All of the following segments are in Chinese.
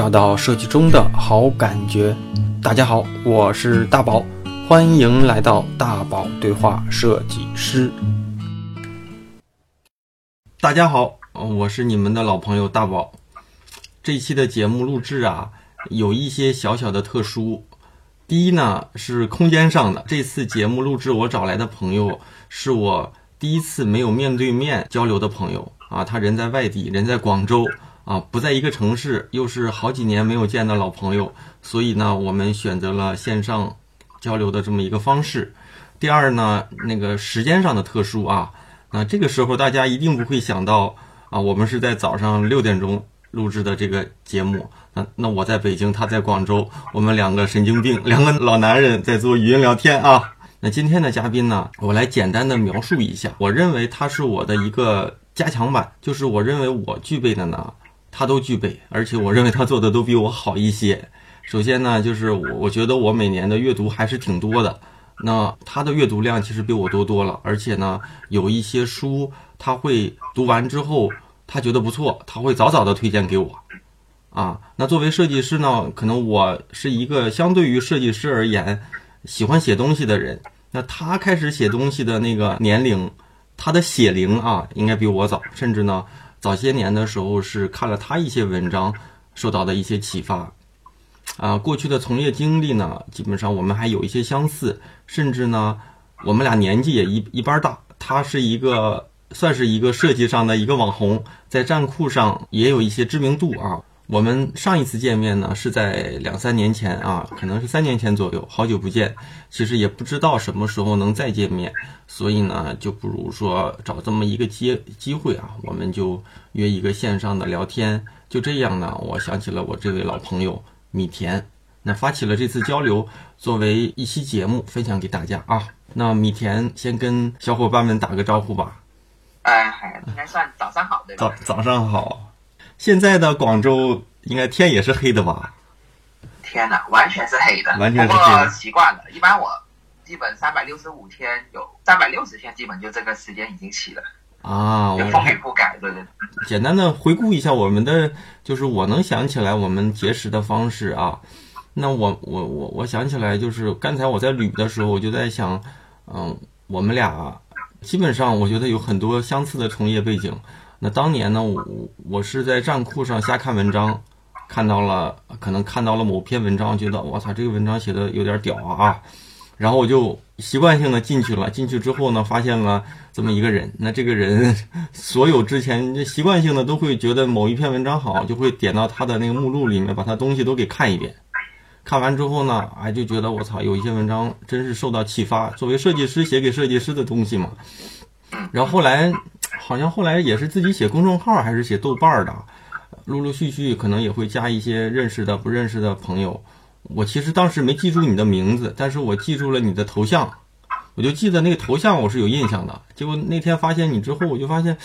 找到设计中的好感觉。大家好，我是大宝，欢迎来到大宝对话设计师。大家好，我是你们的老朋友大宝。这期的节目录制啊，有一些小小的特殊。第一呢，是空间上的。这次节目录制，我找来的朋友是我第一次没有面对面交流的朋友啊，他人在外地，人在广州。啊，不在一个城市，又是好几年没有见的老朋友，所以呢，我们选择了线上交流的这么一个方式。第二呢，那个时间上的特殊啊，那这个时候大家一定不会想到啊，我们是在早上六点钟录制的这个节目。那那我在北京，他在广州，我们两个神经病，两个老男人在做语音聊天啊。那今天的嘉宾呢，我来简单的描述一下，我认为他是我的一个加强版，就是我认为我具备的呢。他都具备，而且我认为他做的都比我好一些。首先呢，就是我我觉得我每年的阅读还是挺多的。那他的阅读量其实比我多多了，而且呢，有一些书他会读完之后，他觉得不错，他会早早的推荐给我。啊，那作为设计师呢，可能我是一个相对于设计师而言喜欢写东西的人。那他开始写东西的那个年龄，他的写龄啊，应该比我早，甚至呢。早些年的时候是看了他一些文章，受到的一些启发，啊，过去的从业经历呢，基本上我们还有一些相似，甚至呢，我们俩年纪也一一般大。他是一个算是一个设计上的一个网红，在站酷上也有一些知名度啊。我们上一次见面呢，是在两三年前啊，可能是三年前左右，好久不见。其实也不知道什么时候能再见面，所以呢，就不如说找这么一个机机会啊，我们就约一个线上的聊天。就这样呢，我想起了我这位老朋友米田，那发起了这次交流，作为一期节目分享给大家啊。那米田先跟小伙伴们打个招呼吧。哎，应该算早上好，对吧？早早上好。现在的广州应该天也是黑的吧？天呐，完全是黑的，完全是黑的。习惯了，一般我基本三百六十五天有三百六十天，基本就这个时间已经起了啊。我风雨不改，对对。简单的回顾一下我们的，就是我能想起来我们结识的方式啊。那我我我我想起来，就是刚才我在捋的时候，我就在想，嗯，我们俩基本上我觉得有很多相似的从业背景。那当年呢，我我是在站酷上瞎看文章，看到了，可能看到了某篇文章，觉得我操，这个文章写的有点屌啊，然后我就习惯性的进去了。进去之后呢，发现了这么一个人。那这个人，所有之前习惯性的都会觉得某一篇文章好，就会点到他的那个目录里面，把他东西都给看一遍。看完之后呢，哎，就觉得我操，有一些文章真是受到启发。作为设计师，写给设计师的东西嘛。然后后来。好像后来也是自己写公众号还是写豆瓣的，陆陆续续可能也会加一些认识的、不认识的朋友。我其实当时没记住你的名字，但是我记住了你的头像，我就记得那个头像我是有印象的。结果那天发现你之后，我就发现，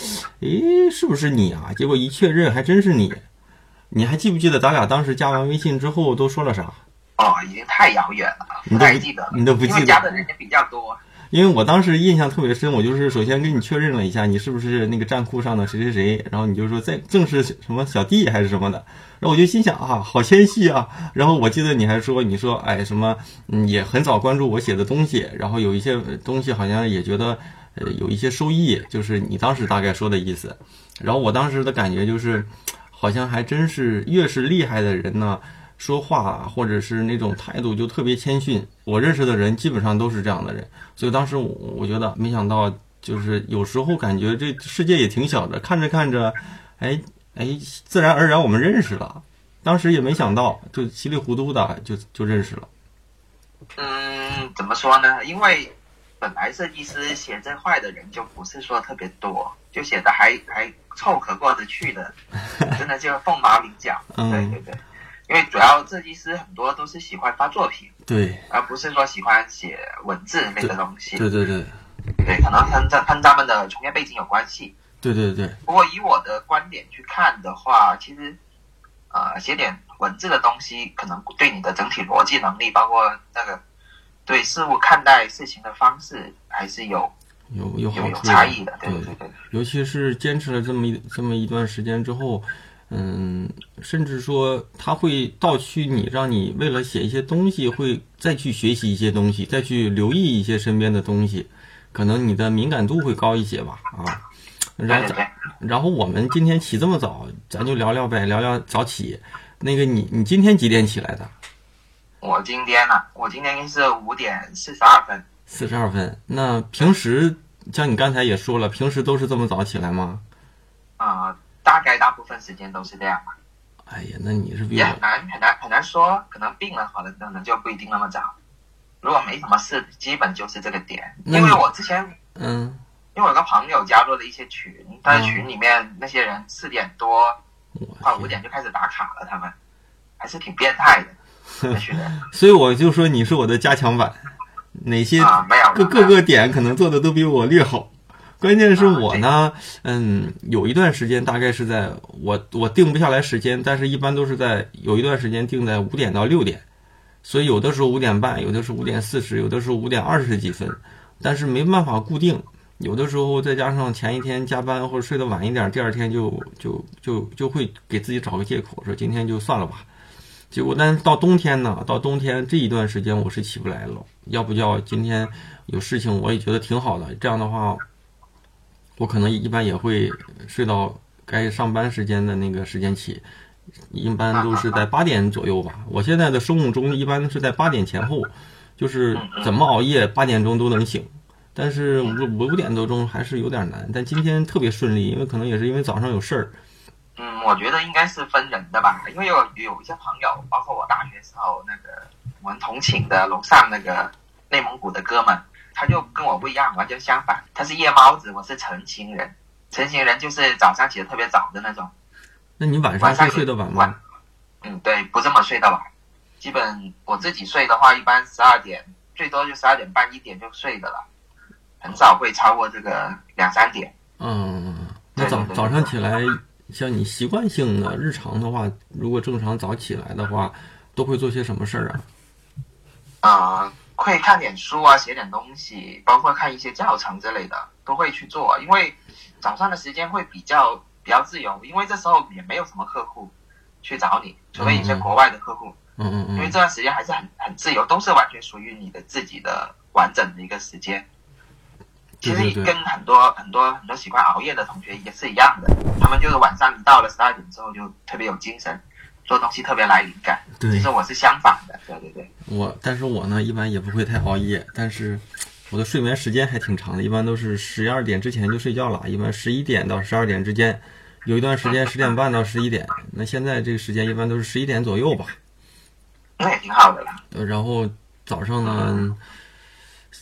诶，是不是你啊？结果一确认还真是你。你还记不记得咱俩当时加完微信之后都说了啥？哦，已经太遥远了，不太记得，你都不记得，因为加的人也比较多。因为我当时印象特别深，我就是首先跟你确认了一下，你是不是那个站库上的谁谁谁，然后你就说在正是什么小弟还是什么的，然后我就心想啊，好谦虚啊。然后我记得你还说，你说哎什么，嗯，也很早关注我写的东西，然后有一些东西好像也觉得呃有一些收益，就是你当时大概说的意思。然后我当时的感觉就是，好像还真是越是厉害的人呢。说话或者是那种态度就特别谦逊，我认识的人基本上都是这样的人，所以当时我我觉得没想到，就是有时候感觉这世界也挺小的，看着看着，哎哎，自然而然我们认识了，当时也没想到，就稀里糊涂的就就认识了。嗯，怎么说呢？因为本来设计师写这块的人就不是说特别多，就写的还还凑合过得去的，真的就凤毛麟角。对 对对。因为主要设计师很多都是喜欢发作品，对，而不是说喜欢写文字类的东西。对对对，对，可能跟这跟他们的从业背景有关系。对对对。不过以我的观点去看的话，其实，呃，写点文字的东西，可能对你的整体逻辑能力，包括那个对事物看待事情的方式，还是有有有有有差异的。对对对。尤其是坚持了这么一这么一段时间之后。嗯，甚至说他会倒驱你，让你为了写一些东西，会再去学习一些东西，再去留意一些身边的东西，可能你的敏感度会高一些吧，啊。然后然后我们今天起这么早，咱就聊聊呗，聊聊早起。那个你你今天几点起来的？我今天呢、我今天是五点四十二分，四十二分。那平时像你刚才也说了，平时都是这么早起来吗？啊，大概大部分时间都是这样吧，哎呀，那你是比较也很难很难很难说，可能病了好了可能就不一定那么早。如果没什么事，基本就是这个点。因为我之前嗯，因为我有个朋友加入了一些群，但是群里面那些人四点多快五点就开始打卡了，他们。还是挺变态的 所以我就说你是我的加强版，哪些各各个点可能做的都比我略好。关键是我呢，啊嗯，有一段时间大概是在我我定不下来时间，但是一般都是在有一段时间定在五点到六点，所以有的时候五点半，有的是五点四十，有的时候五点二十几分，但是没办法固定。有的时候再加上前一天加班或者睡得晚一点，第二天就就就就会给自己找个借口，说今天就算了吧。结果，但是到冬天呢，到冬天这一段时间我是起不来了，要不叫今天有事情，我也觉得挺好的。这样的话，我可能一般也会睡到该上班时间的那个时间起，一般都是在八点左右吧。我现在的生物钟一般是在八点前后，就是怎么熬夜八点钟都能醒。但是五五五点多钟还是有点难，但今天特别顺利，因为可能也是因为早上有事儿。嗯，我觉得应该是分人的吧，因为有有一些朋友，包括我大学时候那个我们同寝的楼上那个内蒙古的哥们，他就跟我不一样，完全相反，他是夜猫子，我是晨型人。晨型人就是早上起得特别早的那种，那你晚上睡得晚吗晚？嗯，对，不这么睡得晚。基本我自己睡的话，一般十二点，最多就十二点半一点就睡的了，很少会超过这个两三点。嗯，那早早上起来，像你习惯性的日常的话，如果正常早起来的话，都会做些什么事儿啊？啊、会看点书啊，写点东西，包括看一些教程之类的，都会去做。因为早上的时间会比较比较自由，因为这时候也没有什么客户去找你，除非一些嗯嗯国外的客户，嗯嗯嗯，因为这段时间还是很很自由，都是完全属于你的自己的完整的一个时间。其实跟很多很多很多喜欢熬夜的同学也是一样的，他们就是晚上一到了十二点之后就特别有精神，做东西特别来灵感。对其实我是相反的，对对对。我，但是我呢，一般也不会太熬夜，但是我的睡眠时间还挺长的，一般都是十二点之前就睡觉了，一般十一点到十二点之间，有一段时间十点半到十一点，那现在这个时间一般都是十一点左右吧。那也挺好的了。呃然后早上呢，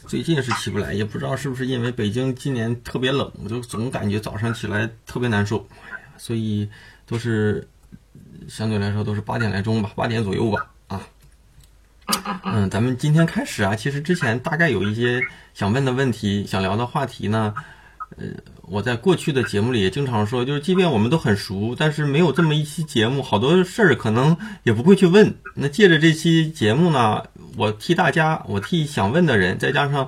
最近是起不来，也不知道是不是因为北京今年特别冷，我就总感觉早上起来特别难受，所以都是相对来说都是八点来钟吧，八点左右吧，啊。嗯，咱们今天开始啊，其实之前大概有一些想问的问题、想聊的话题呢。呃，我在过去的节目里也经常说，就是即便我们都很熟，但是没有这么一期节目，好多事儿可能也不会去问。那借着这期节目呢，我替大家，我替想问的人，再加上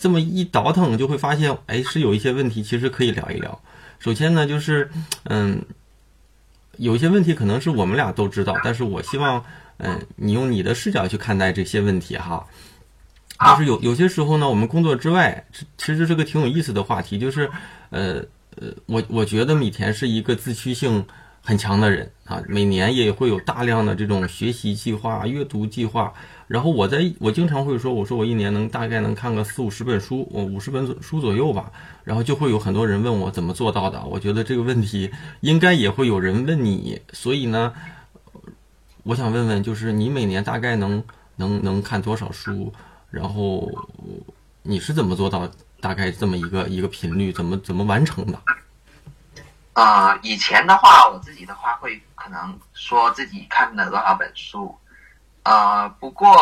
这么一倒腾，就会发现，哎，是有一些问题其实可以聊一聊。首先呢，就是嗯，有一些问题可能是我们俩都知道，但是我希望，嗯，你用你的视角去看待这些问题哈。就是有有些时候呢，我们工作之外，其其实是个挺有意思的话题，就是，呃呃，我我觉得米田是一个自驱性很强的人啊，每年也会有大量的这种学习计划、阅读计划。然后我在我经常会说，我说我一年能大概能看个四五十本书，我五十本书左右吧。然后就会有很多人问我怎么做到的。我觉得这个问题应该也会有人问你，所以呢，我想问问，就是你每年大概能能能看多少书？然后你是怎么做到大概这么一个一个频率？怎么怎么完成的？啊、以前的话，我自己的话会可能说自己看了多少本书，呃，不过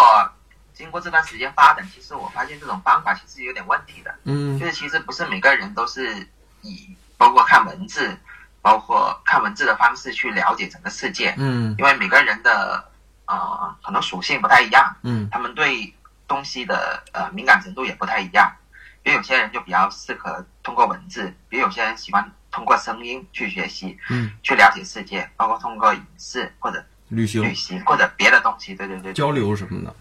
经过这段时间发展，其实我发现这种方法其实有点问题的，嗯。就是其实不是每个人都是以包括看文字，包括看文字的方式去了解整个世界，嗯。因为每个人的呃可能属性不太一样，嗯。他们对东西的呃敏感程度也不太一样。比如有些人就比较适合通过文字，比如有些人喜欢通过声音去学习，嗯，去了解世界，包括通过影视或者旅行。旅行或者别的东西，对对对，交流什么的，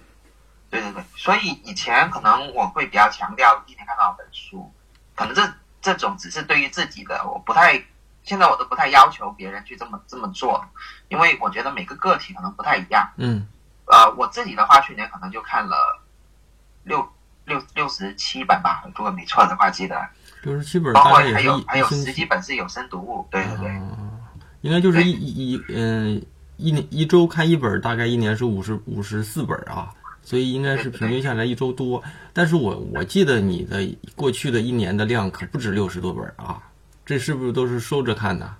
对对对。所以以前可能我会比较强调一天看多少本书，可能这这种只是对于自己的，我不太，现在我都不太要求别人去这么这么做，因为我觉得每个个体可能不太一样。嗯。呃，我自己的话，去年可能就看了六六六十七本吧，如果没错的话，记得。六十七本包括还有还有十几本是有声读物，对对对，啊，应该就是一一一嗯一年一周看一本，大概一年是五十五十四本啊，所以应该是平均下来一周多。但是我我记得你的过去的一年的量可不止六十多本啊，这是不是都是收着看的？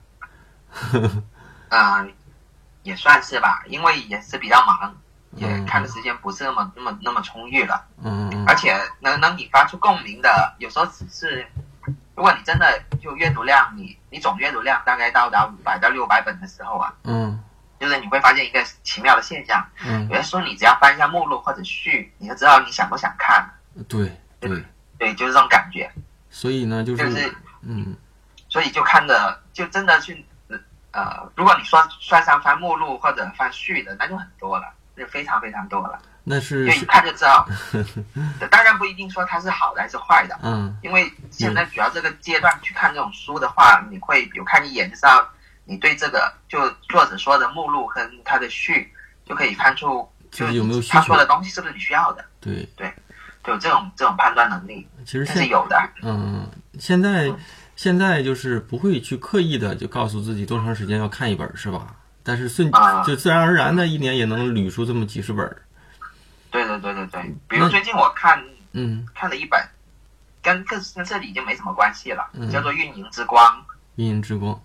嗯、也算是吧，因为也是比较忙，也嗯看的时间不是那么那么那么充裕了，嗯嗯而且能能引发出共鸣的，有时候只是，如果你真的就阅读量，你你总阅读量大概到达五百到六百本的时候啊，嗯就是你会发现一个奇妙的现象，嗯。有些书你只要翻一下目录或者序，你就知道你想不想看，嗯，对对，对，就是这种感觉。所以呢，就就是是嗯。所以就看的就真的去呃，如果你说算上翻目录或者翻序的，那就很多了，就非常非常多了，那是就一看就知道。当然不一定说它是好的还是坏的，嗯。因为现在主要这个阶段去看这种书的话，你会比如看一眼就知道你对这个就作者说的目录跟他的序就可以看出，就是有没有需求他说的东西是不是你需要的，对，就有这种这种判断能力，其实是有的。嗯，现在现在就是不会去刻意的就告诉自己多长时间要看一本儿是吧？但是顺啊就自然而然的一年也能捋出这么几十本儿。对对对对对，比如最近我看嗯，看了一本，跟跟跟这里已经没什么关系了，嗯叫做《运营之光运营之光。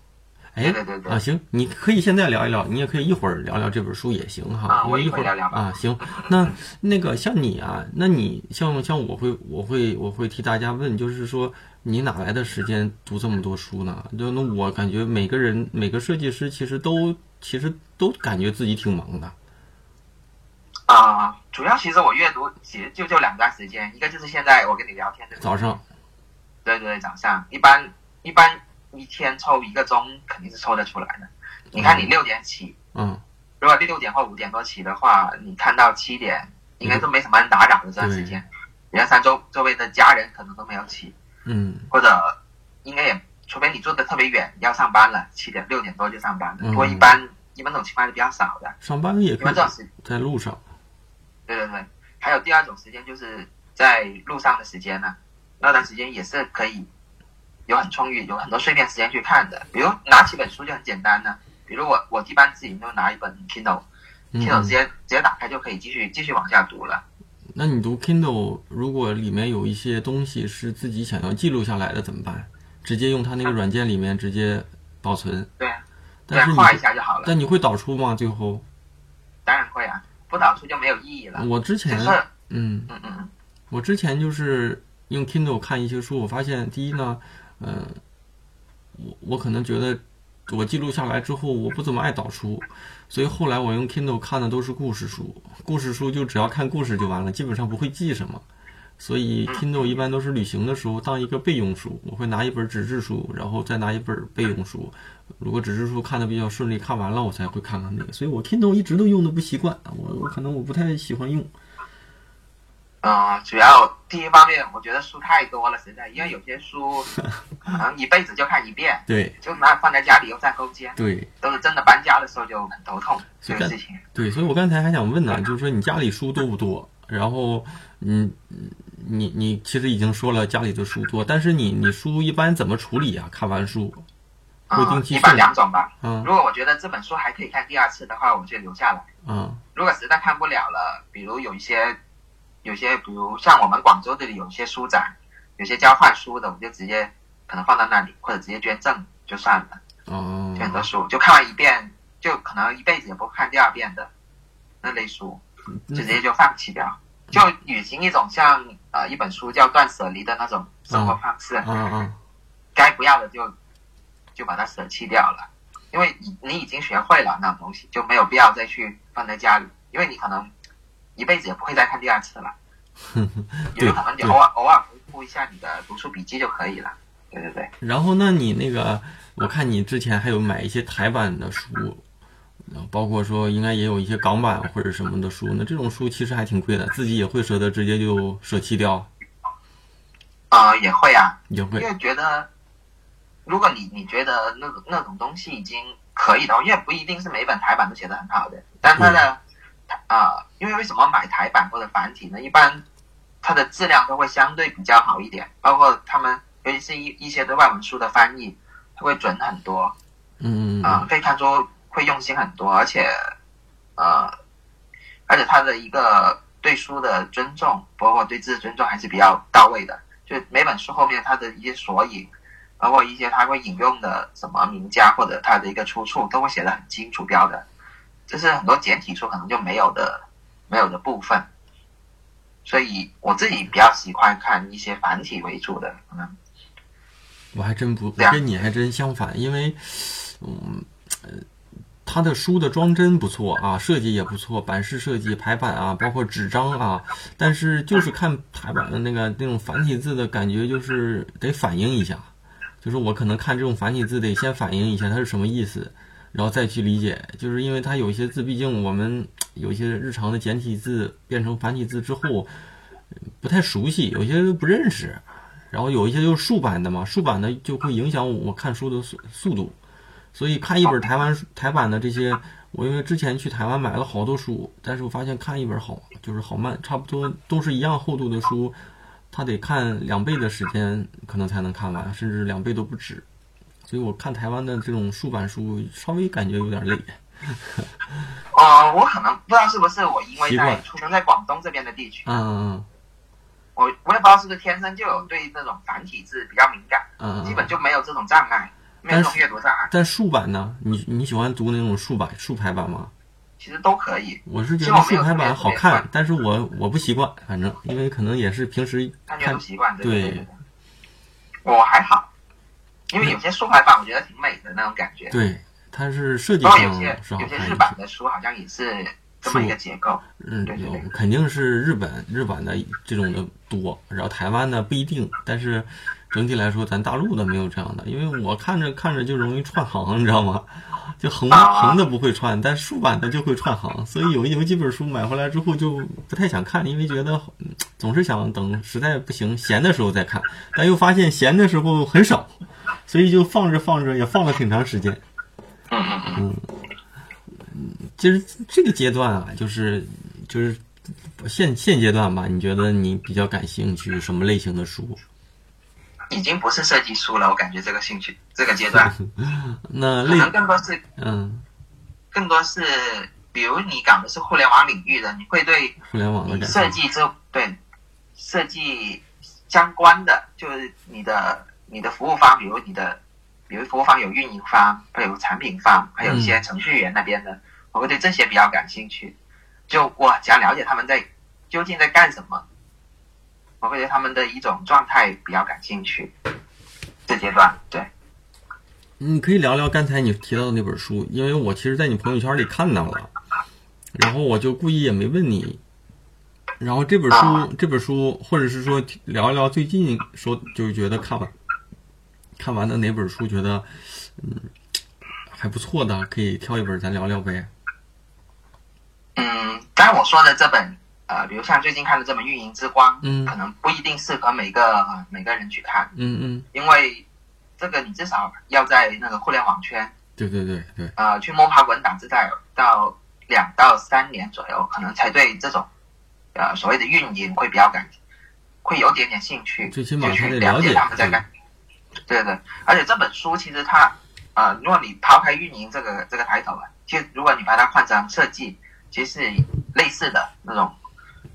哎对对对对啊，行，你可以现在聊一聊，你也可以一会儿聊聊这本书也行哈。啊我一因为一会儿聊聊啊，行。那那个像你啊，那你像像我会我会我会替大家问，就是说你哪来的时间读这么多书呢？就那我感觉每个人每个设计师其实都其实都感觉自己挺忙的。》啊、主要其实我阅读其实就就两段时间，一个就是现在我跟你聊天的早上，对对对，早上一般一般一天抽一个钟肯定是抽得出来的。你看你六点起，嗯如果六点或五点多起的话，你看到七点，应该都没什么人打扰的这段时间。原三周周围的家人可能都没有起，嗯或者应该也，除非你住的特别远，要上班了，七点六点多就上班不过一般一般这种情况是比较少的，上班也因可以时，在路上。对对对。还有第二种时间就是在路上的时间呢，那段时间也是可以有很充裕，有很多碎片时间去看的。比如拿起本书就很简单呢，比如我我一般自己就拿一本 Kindle，Kindle 嗯直，接直接打开就可以继续继续往下读了。那你读 Kindle，如果里面有一些东西是自己想要记录下来的怎么办？直接用它那个软件里面直接保存。对啊，但是画一下就好了。但你会导出吗？最后，当然会啊，不导出就没有意义了。我之前嗯，嗯嗯嗯，我之前就是用 Kindle 看一些书，我发现第一呢，嗯、嗯我我可能觉得我记录下来之后，我不怎么爱导出，所以后来我用 Kindle 看的都是故事书，故事书就只要看故事就完了，基本上不会记什么。所以 Kindle 一般都是旅行的时候当一个备用书，我会拿一本纸质书，然后再拿一本备用书。如果纸质书看的比较顺利，看完了我才会看看那个。所以我 Kindle 一直都用的不习惯，我我可能我不太喜欢用。呃，主要第一方面，我觉得书太多了，实在，因为有些书 可能一辈子就看一遍，对就拿放在家里又占空间，对，都是真的搬家的时候就很头痛这个事情。对，所以我刚才还想问呢，就是说你家里书多不多？然后，嗯，你你其实已经说了家里的书多，但是你你书一般怎么处理啊？看完书，会啊、定期一般两种吧。嗯如果我觉得这本书还可以看第二次的话，我就留下来。嗯如果实在看不了了，比如有一些，有些，比如像我们广州这里有些书展，有些交换书的，我就直接可能放到那里，或者直接捐赠就算了。哦就很多书就看完一遍，就可能一辈子也不看第二遍的那类书，就直接就放弃掉。就履行一种像呃一本书叫断舍离的那种生活方式，嗯嗯该不要的就就把它舍弃掉了，因为你你已经学会了那种东西，就没有必要再去放在家里，因为你可能一辈子也不会再看第二次了。嗯，有可能你偶尔偶尔回顾一下你的读书笔记就可以了。对对对。然后，那你那个，我看你之前还有买一些台版的书，包括说应该也有一些港版或者什么的书。那这种书其实还挺贵的，自己也会舍得直接就舍弃掉。啊、也会啊，也会因为觉得，如果你你觉得那种那种东西已经可以的话，因为不一定是每本台版都写的很好的，但它的啊、因为为什么买台版或者繁体呢？一般它的质量都会相对比较好一点，包括他们尤其是一一些对外文书的翻译，它会准很多嗯啊、可以看出会用心很多，而且呃，而且他的一个对书的尊重，包括对字的尊重还是比较到位的。就每本书后面它的一些索引，包括一些他会引用的什么名家或者他的一个出处，都会写的很清楚标的，这是很多简体书可能就没有的没有的部分。所以我自己比较喜欢看一些繁体为主的，可能我还真不，我跟你还真相反，因为，嗯，呃，他的书的装帧不错啊，设计也不错，版式设计、排版啊，包括纸张啊，但是就是看排版的那个那种繁体字的感觉，就是得反应一下，就是我可能看这种繁体字得先反应一下它是什么意思，然后再去理解，就是因为它有一些字，毕竟我们 有一些日常的简体字变成繁体字之后不太熟悉，有些不认识。然后有一些就是竖版的嘛，竖版的就会影响我看书的速速度，所以看一本台湾台版的这些，我因为之前去台湾买了好多书，但是我发现看一本好就是好慢，差不多都是一样厚度的书，它得看两倍的时间可能才能看完，甚至两倍都不止。所以我看台湾的这种竖版书，稍微感觉有点累。呃，我可能不知道是不是我因为在出生在广东这边的地区，嗯嗯我我也不知道是不是天生就有对这种繁体字比较敏感，嗯嗯嗯。基本就没有这种障碍，没有这种阅读障碍，但竖版呢？你你喜欢读那种竖版竖排版吗？其实都可以。我是觉得竖排版好看但是我我不习惯，反正因为可能也是平时看习惯，对。我还好，因为有些竖排版我觉得挺美的那种感觉，对，它是设计上包括有些是好有些看一些。日版的书好像也是这么一个结构。嗯，对对对有肯定是日本日版的这种的多，然后台湾的不一定，但是整体来说，咱大陆的没有这样的，因为我看着看着就容易串行，你知道吗？就横啊横的不会串，但竖版的就会串行，所以有有几本书买回来之后就不太想看，因为觉得嗯总是想等实在不行闲的时候再看，但又发现闲的时候很少，所以就放着放着也放了挺长时间。嗯嗯嗯。其实这个阶段啊，就是就是现现阶段吧，你觉得你比较感兴趣什么类型的书？已经不是设计书了，我感觉这个兴趣这个阶段，那类能更多是嗯，更多是，比如你搞的是互联网领域的，你会对互联网的。设计这对设计相关的，就是你的你的服务方，比如你的，比如服务方有运营方，还有产品方，还有一些程序员那边的，我会对这些比较感兴趣。就我想了解他们在究竟在干什么，我会对他们的一种状态比较感兴趣。这阶段，对，你可以聊聊刚才你提到的那本书，因为我其实，在你朋友圈里看到了，然后我就故意也没问你。然后这本书，啊这本书，或者是说聊一聊最近说，就是觉得看完看完的哪本书，觉得嗯还不错的，可以挑一本咱聊聊呗。嗯，刚才我说的这本，呃，比如像最近看的这本《运营之光》，嗯可能不一定适合每个、呃每个人去看。嗯嗯，因为这个你至少要在那个互联网圈，对对对对，呃，去摸爬滚打，至少到两到三年左右，可能才对这种呃所谓的运营会比较感，会有点点兴趣，最起码得了解了解他们在干。对对，而且这本书其实它，呃，如果你抛开运营这个这个抬头啊，其实如果你把它换成设计，其实是类似的那种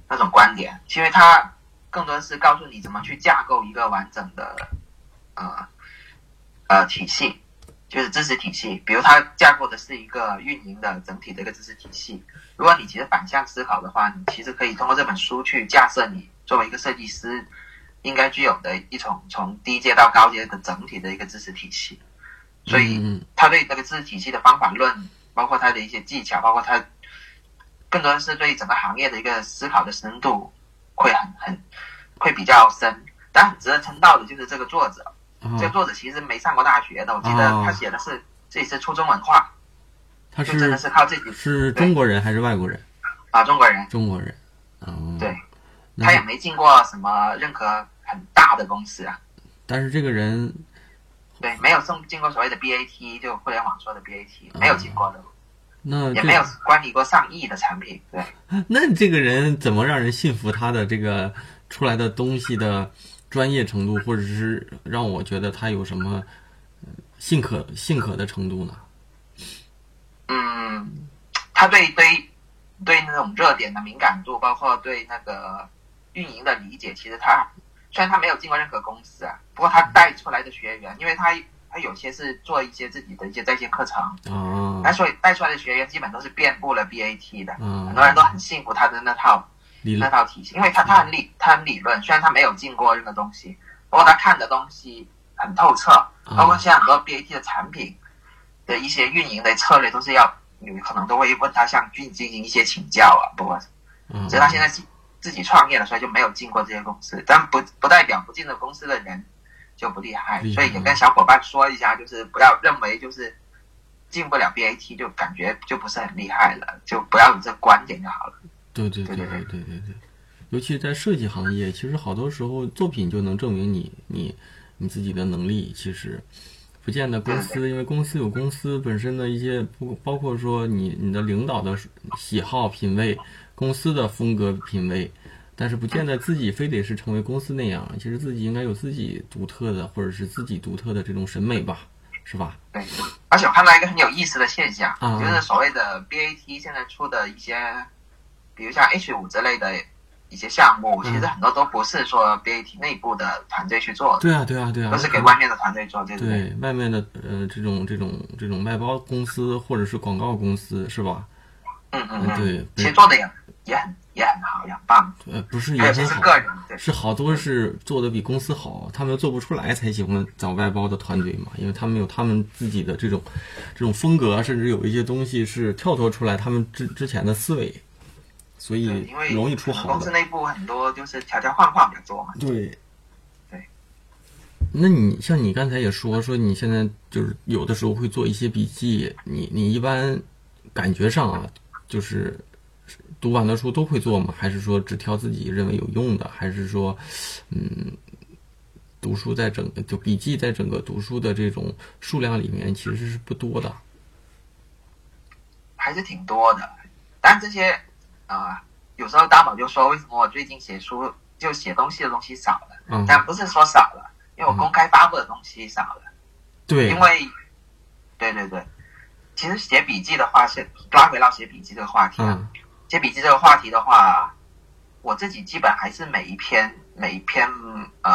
那种观点，因为它更多是告诉你怎么去架构一个完整的呃呃体系，就是知识体系。比如它架构的是一个运营的整体的一个知识体系。如果你其实反向思考的话，你其实可以通过这本书去架设你作为一个设计师应该具有的一种从低阶到高阶的整体的一个知识体系。所以嗯嗯他对这个知识体系的方法论，包括他的一些技巧，包括他更多的是对整个行业的一个思考的深度会很很会比较深。但很值得称道的就是这个作者，啊这个作者其实没上过大学的，我记得啊他写的是自己是初中文化，他就真的是是靠自己是中国人还是外国人？啊中国人，中国人。哦，对，他也没进过什么任何很大的公司啊，但是这个人对，没有送进过所谓的 BAT，就互联网说的 BAT，没有进过的，那也没有管理过上亿的产品，对。那这个人怎么让人信服他的这个出来的东西的专业程度，或者是让我觉得他有什么呃信可信可的程度呢？嗯，他对对对那种热点的敏感度，包括对那个运营的理解，其实他虽然他没有进过任何公司啊，不过他带出来的学员，因为他他有些是做一些自己的一些在线课程，哦。那所以带出来的学员基本都是遍布了 BAT 的，嗯很啊，多人都很信服他的那套那套体系，因为他他很理他很理论，虽然他没有进过任何东西，不过他看的东西很透彻，包括现在很多 BAT 的产品的一些运营的策略，都是要有可能都会问他向进进行一些请教啊。不过，嗯，所以他现在自己创业了，所以就没有进过这些公司。但不不代表不进的公司的人就不厉害，所以也跟小伙伴说一下，就是不要认为就是进不了 BAT 就感觉就不是很厉害了，就不要有这观点就好了。对对对对对对对，尤其在设计行业，其实好多时候作品就能证明你你你自己的能力，其实不见得公司，因为公司有公司本身的一些不包括说你你的领导的喜好品味。公司的风格品味，但是不见得自己非得是成为公司那样。其实自己应该有自己独特的，或者是自己独特的这种审美吧，是吧？对，而且我看到一个很有意思的现象，啊就是所谓的 BAT 现在出的一些，比如像 H 五之类的一些项目，嗯其实很多都不是说 BAT 内部的团队去做的，对啊，对啊，对啊，都是给外面的团队做，对不对？对外面的呃这种这种这种外包公司或者是广告公司是吧？嗯嗯嗯，对其实做的也也很也很好，也很棒，呃，不是也个人，是好多是做的比公司好，他们做不出来才喜欢找外包的团队嘛，因为他们有他们自己的这种这种风格，甚至有一些东西是跳脱出来他们之之前的思维，所以容易出好的。公司内部很多就是条条框框比较多嘛，对，对。那你像你刚才也说说你现在就是有的时候会做一些笔记，你你一般感觉上啊，就是读完的书都会做吗？还是说只挑自己认为有用的？还是说，嗯，读书在整个就笔记在整个读书的这种数量里面其实是不多的。还是挺多的。但这些啊、呃有时候大宝就说，为什么我最近写书就写东西的东西少了？嗯，但不是说少了，因为我公开发布的东西少了。对因，为，对对对，其实写笔记的话是拉回到写笔记这个话题啊。嗯写笔记这个话题的话，我自己基本还是每一篇每一篇呃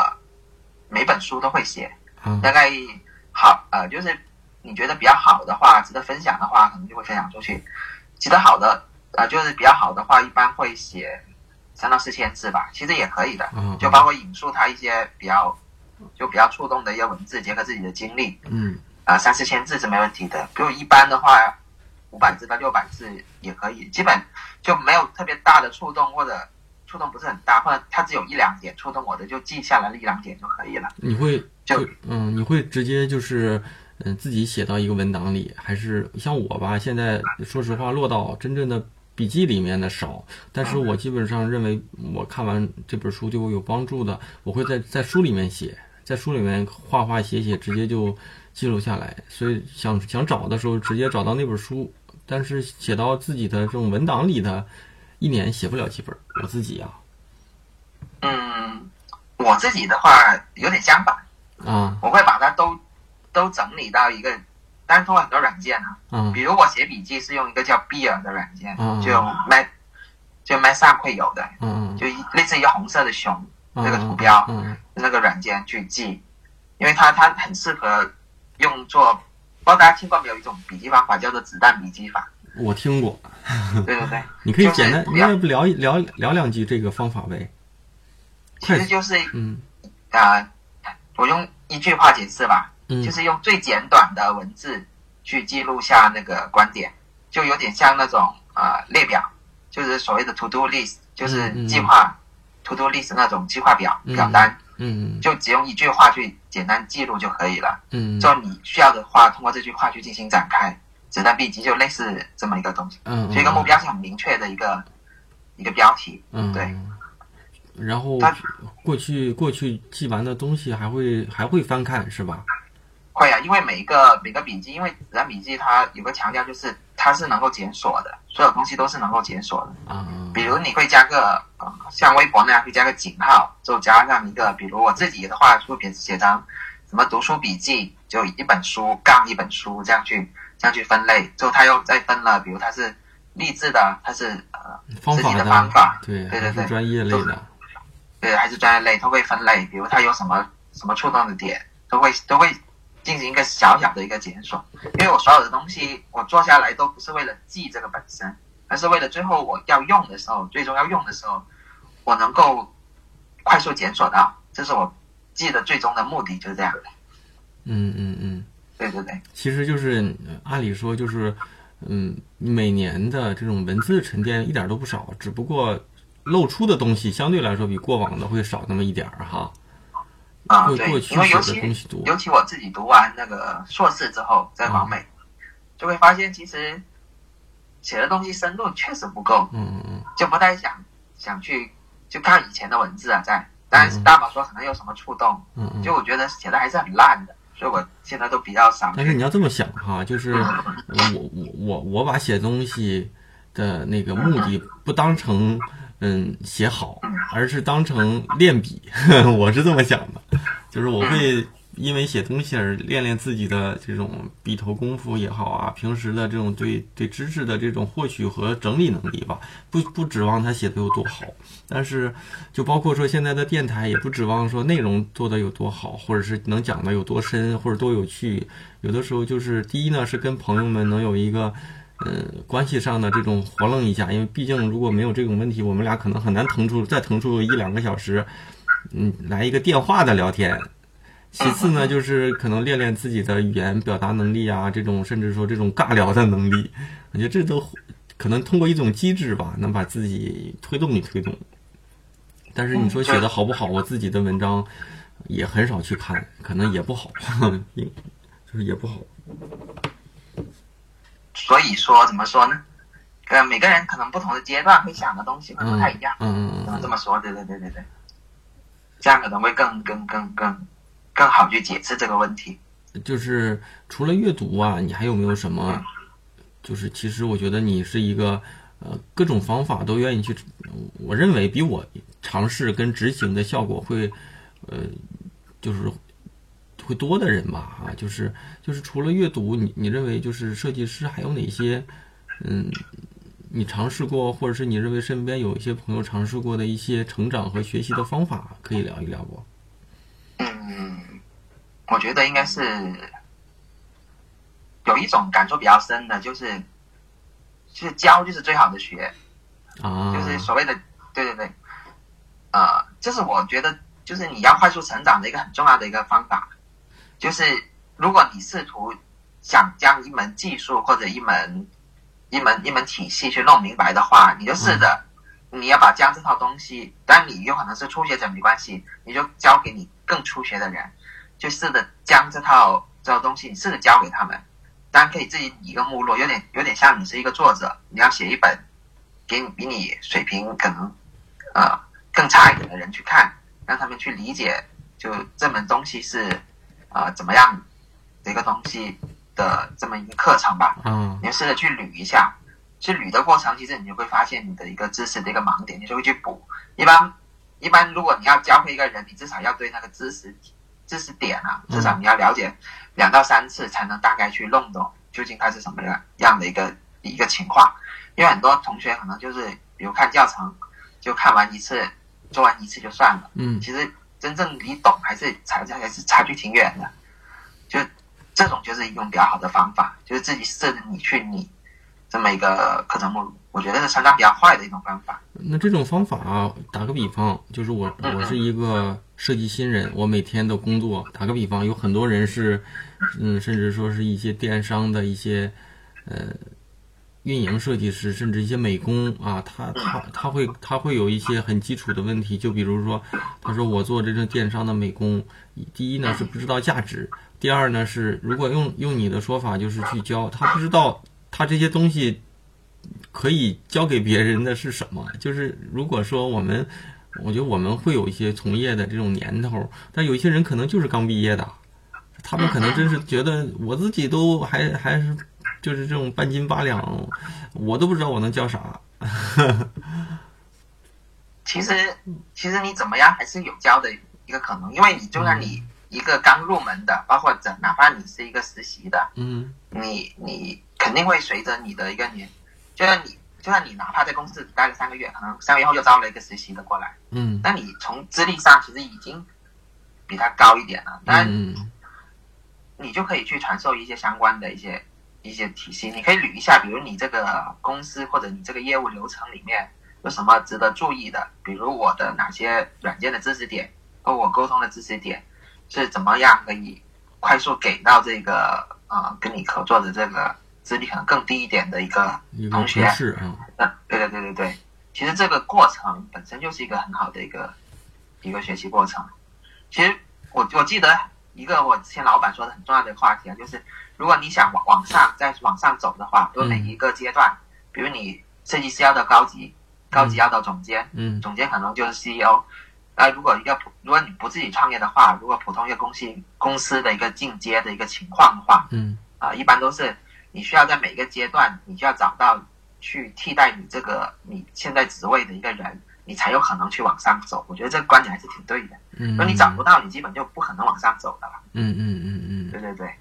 每本书都会写，嗯。大概好呃就是你觉得比较好的话，值得分享的话，可能就会分享出去。记得好的呃就是比较好的话，一般会写三到四千字吧，其实也可以的，嗯就包括引述他一些比较就比较触动的一些文字，结合自己的经历，嗯。啊，三四千字是没问题的。比如一般的话，五百字到六百字也可以，基本就没有特别大的触动，或者触动不是很大，或者它只有一两点触动我的，就记下来了一两点就可以了。你会就嗯，你会直接就是嗯自己写到一个文档里，还是像我吧？现在说实话，落到真正的笔记里面的少，但是我基本上认为我看完这本书对我有帮助的，我会在在书里面写，在书里面画画写写，直接就记录下来。所以想想找的时候，直接找到那本书，但是写到自己的这种文档里的，一年写不了几本。我自己啊。嗯，我自己的话有点相反，啊。我会把它都都整理到一个，但是通过很多软件啊，嗯比如我写笔记是用一个叫 Beer 的软件，嗯就 Mac 就 Mac 上会有的，嗯嗯就一类似一个红色的熊嗯这个图标。嗯那个软件去记，因为它它很适合用作，不知道大家听过没有一种笔记方法叫做子弹笔记法，我听过。对对对，你可以简单，你要不聊一聊聊两句这个方法呗？其实就是嗯。啊、呃我用一句话解释吧，嗯。就是用最简短的文字去记录下那个观点，就有点像那种啊、呃列表，就是所谓的 to do list，就是嗯嗯。计划、to do list 那种计划表嗯。表单，嗯。就只用一句话去简单记录就可以了。嗯就你需要的话，通过这句话去进行展开。子弹笔记就类似这么一个东西，嗯，所以一个目标是很明确的一个一个标题。嗯，对。然后它过去过去记完的东西还会还会翻看是吧？会啊，因为每一个每个笔记，因为子弹笔记它有个强调就是它是能够检索的，所有东西都是能够检索的。嗯，比如你会加个呃，像微博那样会加个井号，就加上一个，比如我自己的话，会写写成什么读书笔记，就一本书杠一本书这样去这样去分类，之后它又再分了，比如它是励志的，它是呃自己的方法的方法，对，对对对专业类的，对，还是专业类，它会分类，比如它有什么什么触动的点，都会都会进行一个小小的一个检索。因为我所有的东西我做下来都不是为了记这个本身，而是为了最后我要用的时候，最终要用的时候，我能够快速检索到，这是我记的最终的目的，就是这样。嗯嗯嗯。对对对，其实就是按理说就是，嗯，每年的这种文字沉淀一点都不少，只不过露出的东西相对来说比过往的会少那么一点儿哈。啊、对因为尤其尤其我自己读完那个硕士之后，在广美，就会发现其实写的东西深度确实不够，嗯嗯嗯。就不太想想去就看以前的文字啊，在，但是大宝说可能有什么触动，嗯嗯。就我觉得写的还是很烂的，所以我现在都比较少。但是你要这么想哈，就是呃我我我我把写东西的那个目的不当成嗯写好，而是当成练笔，我是这么想的，就是我会因为写东西而练练自己的这种笔头功夫也好啊，平时的这种对对知识的这种获取和整理能力吧，不不指望他写的有多好，但是就包括说现在的电台，也不指望说内容做的有多好，或者是能讲的有多深或者多有趣，有的时候就是第一呢是跟朋友们能有一个。呃，关系上的这种活楞一下，因为毕竟如果没有这种问题，我们俩可能很难腾出再腾出一两个小时，嗯，来一个电话的聊天。其次呢，就是可能练练自己的语言表达能力啊，这种甚至说这种尬聊的能力，我觉得这都可能通过一种机制吧，能把自己推动一推动。但是你说写的好不好，我自己的文章也很少去看，可能也不好，就是也不好。所以说怎么说呢？呃，每个人可能不同的阶段会想的东西会不太一样。嗯嗯怎么嗯这么说？对对对对对，这样可能会更更更更更好去解释这个问题。就是除了阅读啊，你还有没有什么？就是其实我觉得你是一个呃各种方法都愿意去，我认为比我尝试跟执行的效果会呃就是会多的人吧啊，就是就是除了阅读，你你认为就是设计师还有哪些嗯？你尝试过，或者是你认为身边有一些朋友尝试过的一些成长和学习的方法，可以聊一聊不？嗯，我觉得应该是有一种感触比较深的，就是就是教就是最好的学，啊，就是所谓的对对对，呃，这是我觉得就是你要快速成长的一个很重要的一个方法，就是如果你试图想将一门技术或者一门一门一门体系去弄明白的话，你就试着、你要把将这套东西，当然你有可能是初学者没关系，你就交给你更初学的人，就试着将这套这套东西，你试着教给他们。当然可以自己拟一个目录，有点有点像你是一个作者，你要写一本给你比你水平可能呃更差一点的人去看，让他们去理解，就这门东西是呃怎么样的一个东西的这么一个课程吧。嗯你就试着去捋一下，去捋的过程，其实你就会发现你的一个知识的一个盲点，你就会去补。一般一般，如果你要教会一个人，你至少要对那个知识知识点啊，至少你要了解两到三次，才能大概去弄懂究竟它是什么样样的一个一个情况。因为很多同学可能就是比如看教程，就看完一次，做完一次就算了。嗯其实真正离懂还是差还是差距挺远的。就这种就是一种比较好的方法，就是自己设置你去拟这么一个课程目录，我觉得是相当比较坏的一种方法。那这种方法啊，打个比方，就是我我是一个设计新人，我每天的工作，打个比方，有很多人是，嗯，甚至说是一些电商的一些，呃，运营设计师，甚至一些美工啊，他他他会他会有一些很基础的问题，就比如说，他说我做这种电商的美工，第一呢是不知道价值，第二呢是如果用用你的说法就是去教，他不知道他这些东西可以教给别人的是什么，就是如果说我们，我觉得我们会有一些从业的这种年头，但有一些人可能就是刚毕业的，他们可能真是觉得我自己都还还是。就是这种半斤八两，我都不知道我能叫啥。其实，其实你怎么样还是有教的一个可能，因为你就算你一个刚入门的，包括这哪怕你是一个实习的，嗯，你你肯定会随着你的一个年，就算你就算你哪怕在公司待了三个月，可能三个月后又招了一个实习的过来，嗯，但你从资历上其实已经比他高一点了，但你就可以去传授一些相关的一些。一些体系，你可以捋一下，比如你这个公司或者你这个业务流程里面有什么值得注意的，比如我的哪些软件的知识点和我沟通的知识点是怎么样可以快速给到这个呃跟你合作的这个资历可能更低一点的一个同学是啊，嗯，对对对对对，其实这个过程本身就是一个很好的一个一个学习过程。其实我我记得一个我之前老板说的很重要的话题啊，就是。如果你想往往上再往上走的话，比如每一个阶段，比如你设计师要到高级，高级要到总监，嗯，总监可能就是 CEO。那如果一个普，如果你不自己创业的话，如果普通一个公司公司的一个进阶的一个情况的话，嗯，啊，一般都是你需要在每一个阶段，你就要找到去替代你这个你现在职位的一个人，你才有可能去往上走。我觉得这个观点还是挺对的。嗯，如果你找不到，你基本就不可能往上走的了。嗯嗯嗯嗯，对对对。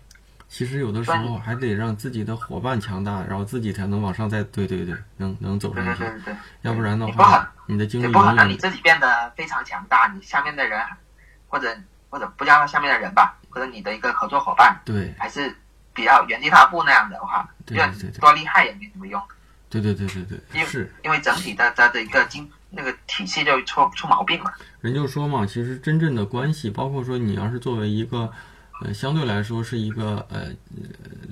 其实有的时候还得让自己的伙伴强大，然后自己才能往上再对对对，能能走上去。对对对，要不然的话，你的精力不可能你自己变得非常强大，你下面的人或者或者不叫他下面的人吧，或者你的一个合作伙伴，对，还是比较原地踏步那样的话，对对对，多厉害也没什么用。对对对对对，是，因为整体的它的一个经那个体系就出出毛病了。人就说嘛，其实真正的关系，包括说你要是作为一个。呃，相对来说是一个呃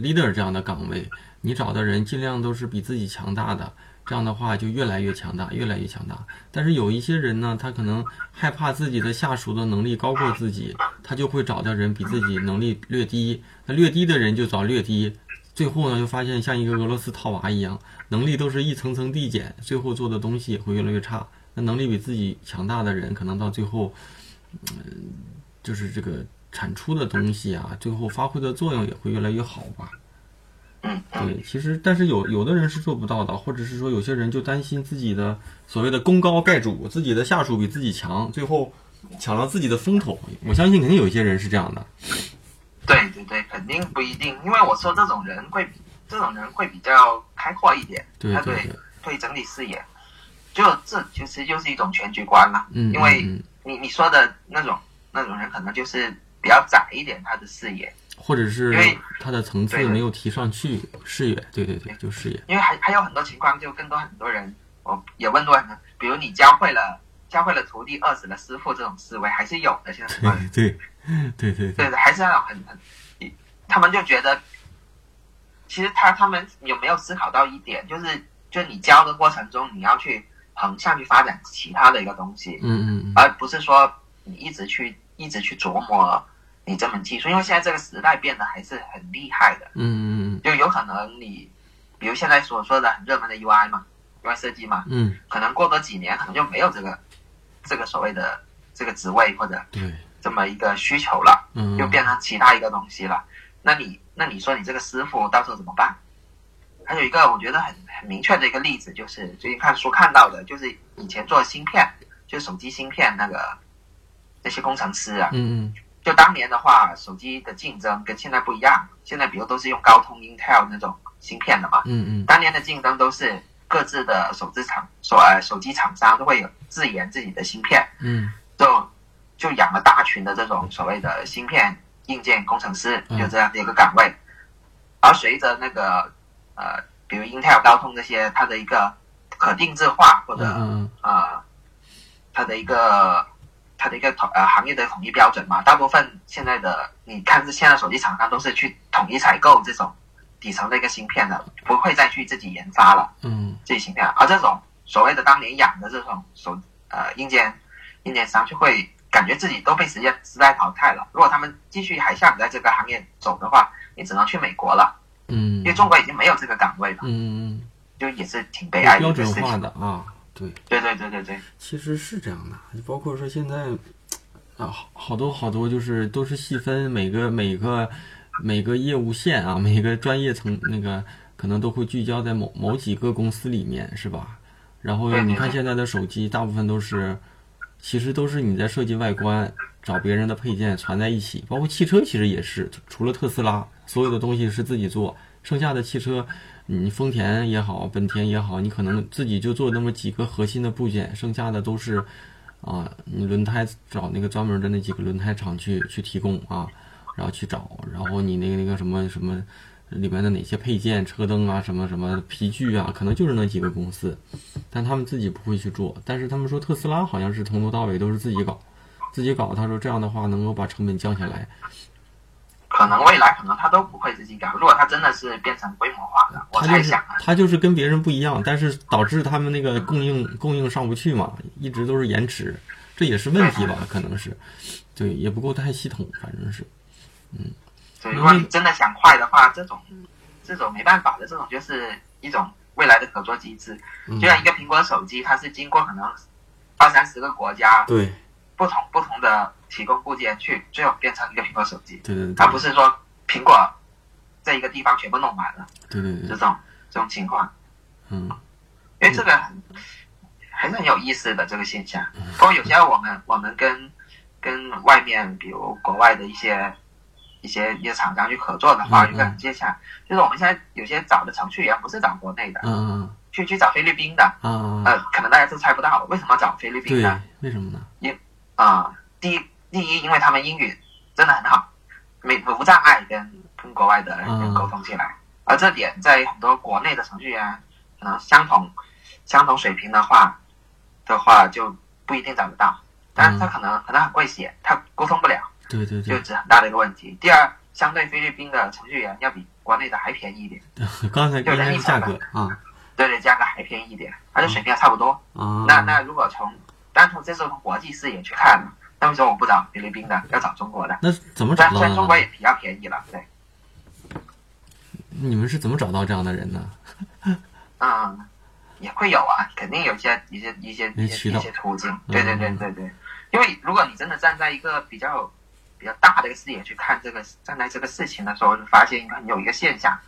leader 这样的岗位，你找的人尽量都是比自己强大的，这样的话就越来越强大，越来越强大。但是有一些人呢，他可能害怕自己的下属的能力高过自己，他就会找的人比自己能力略低，那略低的人就找略低，最后呢就发现像一个俄罗斯套娃一样，能力都是一层层递减，最后做的东西也会越来越差。那能力比自己强大的人，可能到最后，嗯，就是这个。产出的东西啊，最后发挥的作用也会越来越好吧。嗯，对，其实但是有有的人是做不到的，或者是说有些人就担心自己的所谓的功高盖主，自己的下属比自己强，最后抢了自己的风头。我相信肯定有一些人是这样的。对对对，肯定不一定，因为我说这种人会，这种人会比较开阔一点，他对对整体视野，就这其实就是一种全局观了。嗯，因为你你说的那种那种人可能就是。比较窄一点，他的视野，或者是因为他的层次没有提上去，视野，对对对，就视野。因为还还有很多情况，就更多很多人，我也问过很多，比如你教会了教会了徒弟，饿死了师傅，这种思维还是有的。现在对对对对对，还是那种很很，他们就觉得，其实他他们有没有思考到一点，就是就你教的过程中，你要去横向去发展其他的一个东西，嗯嗯，而不是说你一直去一直去琢磨。你这门技术，因为现在这个时代变得还是很厉害的，嗯嗯嗯，就有可能你，比如现在所说的很热门的 UI 嘛，UI 设计嘛，嗯，可能过多几年可能就没有这个，这个所谓的这个职位或者对这么一个需求了，嗯，就变成其他一个东西了。那你那你说你这个师傅到时候怎么办？还有一个我觉得很很明确的一个例子，就是最近看书看到的，就是以前做芯片，就手机芯片那个那些工程师啊，嗯嗯。就当年的话，手机的竞争跟现在不一样。现在比如都是用高通、Intel 那种芯片的嘛。嗯嗯。当年的竞争都是各自的手机厂、手呃手机厂商都会有自研自己的芯片。嗯。就就养了大群的这种所谓的芯片硬件工程师，就这样的一个岗位。而随着那个呃，比如 Intel、高通这些，它的一个可定制化或者呃，它的一个。它的一个统呃行业的统一标准嘛，大部分现在的你看是现在手机厂商都是去统一采购这种底层的一个芯片的，不会再去自己研发了嗯自己芯片。而这种所谓的当年养的这种手呃硬件硬件商，就会感觉自己都被时间时代淘汰了。如果他们继续还想在这个行业走的话，你只能去美国了，嗯因为中国已经没有这个岗位了，嗯就也是挺悲哀的标准一个事情。化的啊，对。对对对对对，其实是这样的，包括说现在啊，好好多好多就是都是细分每个每个每个业务线啊，每个专业层那个可能都会聚焦在某某几个公司里面，是吧？然后你看现在的手机，大部分都是其实都是你在设计外观，找别人的配件攒在一起，包括汽车其实也是，除了特斯拉，所有的东西是自己做，剩下的汽车。你丰田也好，本田也好，你可能自己就做那么几个核心的部件，剩下的都是，啊，你轮胎找那个专门的那几个轮胎厂去去提供啊，然后去找，然后你那个那个什么什么里面的哪些配件、车灯啊，什么什么皮具啊，可能就是那几个公司，但他们自己不会去做。但是他们说特斯拉好像是从头到尾都是自己搞，自己搞，他说这样的话能够把成本降下来。可能未来可能他都不会自己搞。如果他真的是变成规模化的，我他就是猜想啊，他就是跟别人不一样，但是导致他们那个供应供应上不去嘛，一直都是延迟，这也是问题吧？可能是，对，也不够太系统，反正是，嗯对，如果你真的想快的话，这种这种没办法的，这种就是一种未来的合作机制。嗯就像一个苹果手机，它是经过可能二三十个国家对不同不同的提供部件去，最后变成一个苹果手机，对对对。而不是说苹果在一个地方全部弄完了对对对，这种这种情况。嗯。因为这个很还是很有意思的这个现象。不过有些我们我们跟跟外面比如国外的一些一些一些厂商去合作的话，一个很现象，就是我们现在有些找的程序员不是找国内的，嗯嗯去去找菲律宾的，嗯啊，呃，可能大家都猜不到为什么找菲律宾对的，为什么呢？因啊、第一第一，因为他们英语真的很好，没无障碍跟跟国外的人嗯。沟通起来，而这点在很多国内的程序员可能相同相同水平的话的话就不一定找得到，但是他可能可能很会写，他沟通不了，对对对，就是很大的一个问题。第二，相对菲律宾的程序员要比国内的还便宜一点，刚才就人力价格啊。对对，价格还便宜一点，而且水平还差不多。啊，那那如果从单从这是从国际视野去看，那为什么我不找菲律宾的，要找中国的？那怎么找到的呢？然中国也比较便宜了，对，你们是怎么找到这样的人呢？嗯，也会有啊，肯定有一些一些一些一些一些途径，对对对嗯对对，因为如果你真的站在一个比较比较大的一个视野去看这个站在这个事情的时候，就发现有一个现象，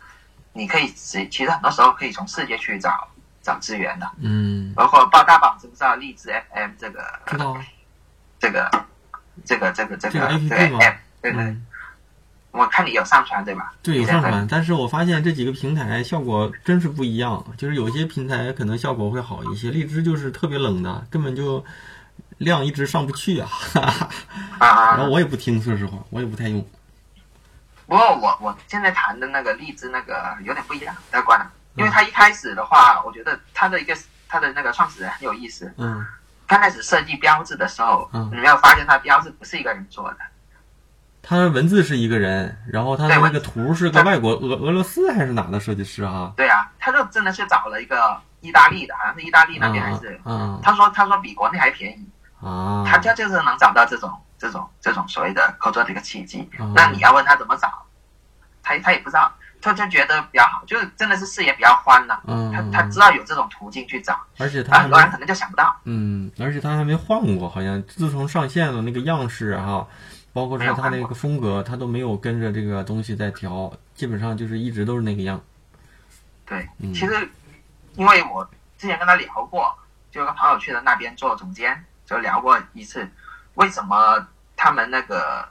你可以其其实很多时候可以从世界去找找资源的，嗯，包括报大榜知不知道荔枝 FM 这个知道啊，这个这个这个这这个这个吗 app，对对，嗯，我看你有上传对吧？对，有上传，但是我发现这几个平台效果真是不一样，就是有些平台可能效果会好一些，荔枝就是特别冷的，根本就量一直上不去啊，啊 然后我也不听，说实话，我也不太用。不过我我现在谈的那个荔枝那个有点不一样，大关了，因为它一开始的话，我觉得它的一个它的那个创始人很有意思。嗯刚开始设计标志的时候，嗯你没有发现他标志不是一个人做的？他文字是一个人，然后他的那个图是个外国俄俄罗斯还是哪的设计师啊？对啊，他就真的是找了一个意大利的，好像是意大利那边还是，啊他说他说比国内还便宜，啊他家就是能找到这种这种这种所谓的合作的一个契机。啊那你要问他怎么找，他他也不知道，他就觉得比较好，就是真的是视野比较宽了。嗯，他他知道有这种途径去找，而且他很多人可能就想不到。嗯，而且他还没换过，好像自从上线了那个样式哈、包括说他那个风格，他都没有跟着这个东西在调，基本上就是一直都是那个样。对，嗯其实因为我之前跟他聊过，就有个朋友去了那边做总监，就聊过一次，为什么他们那个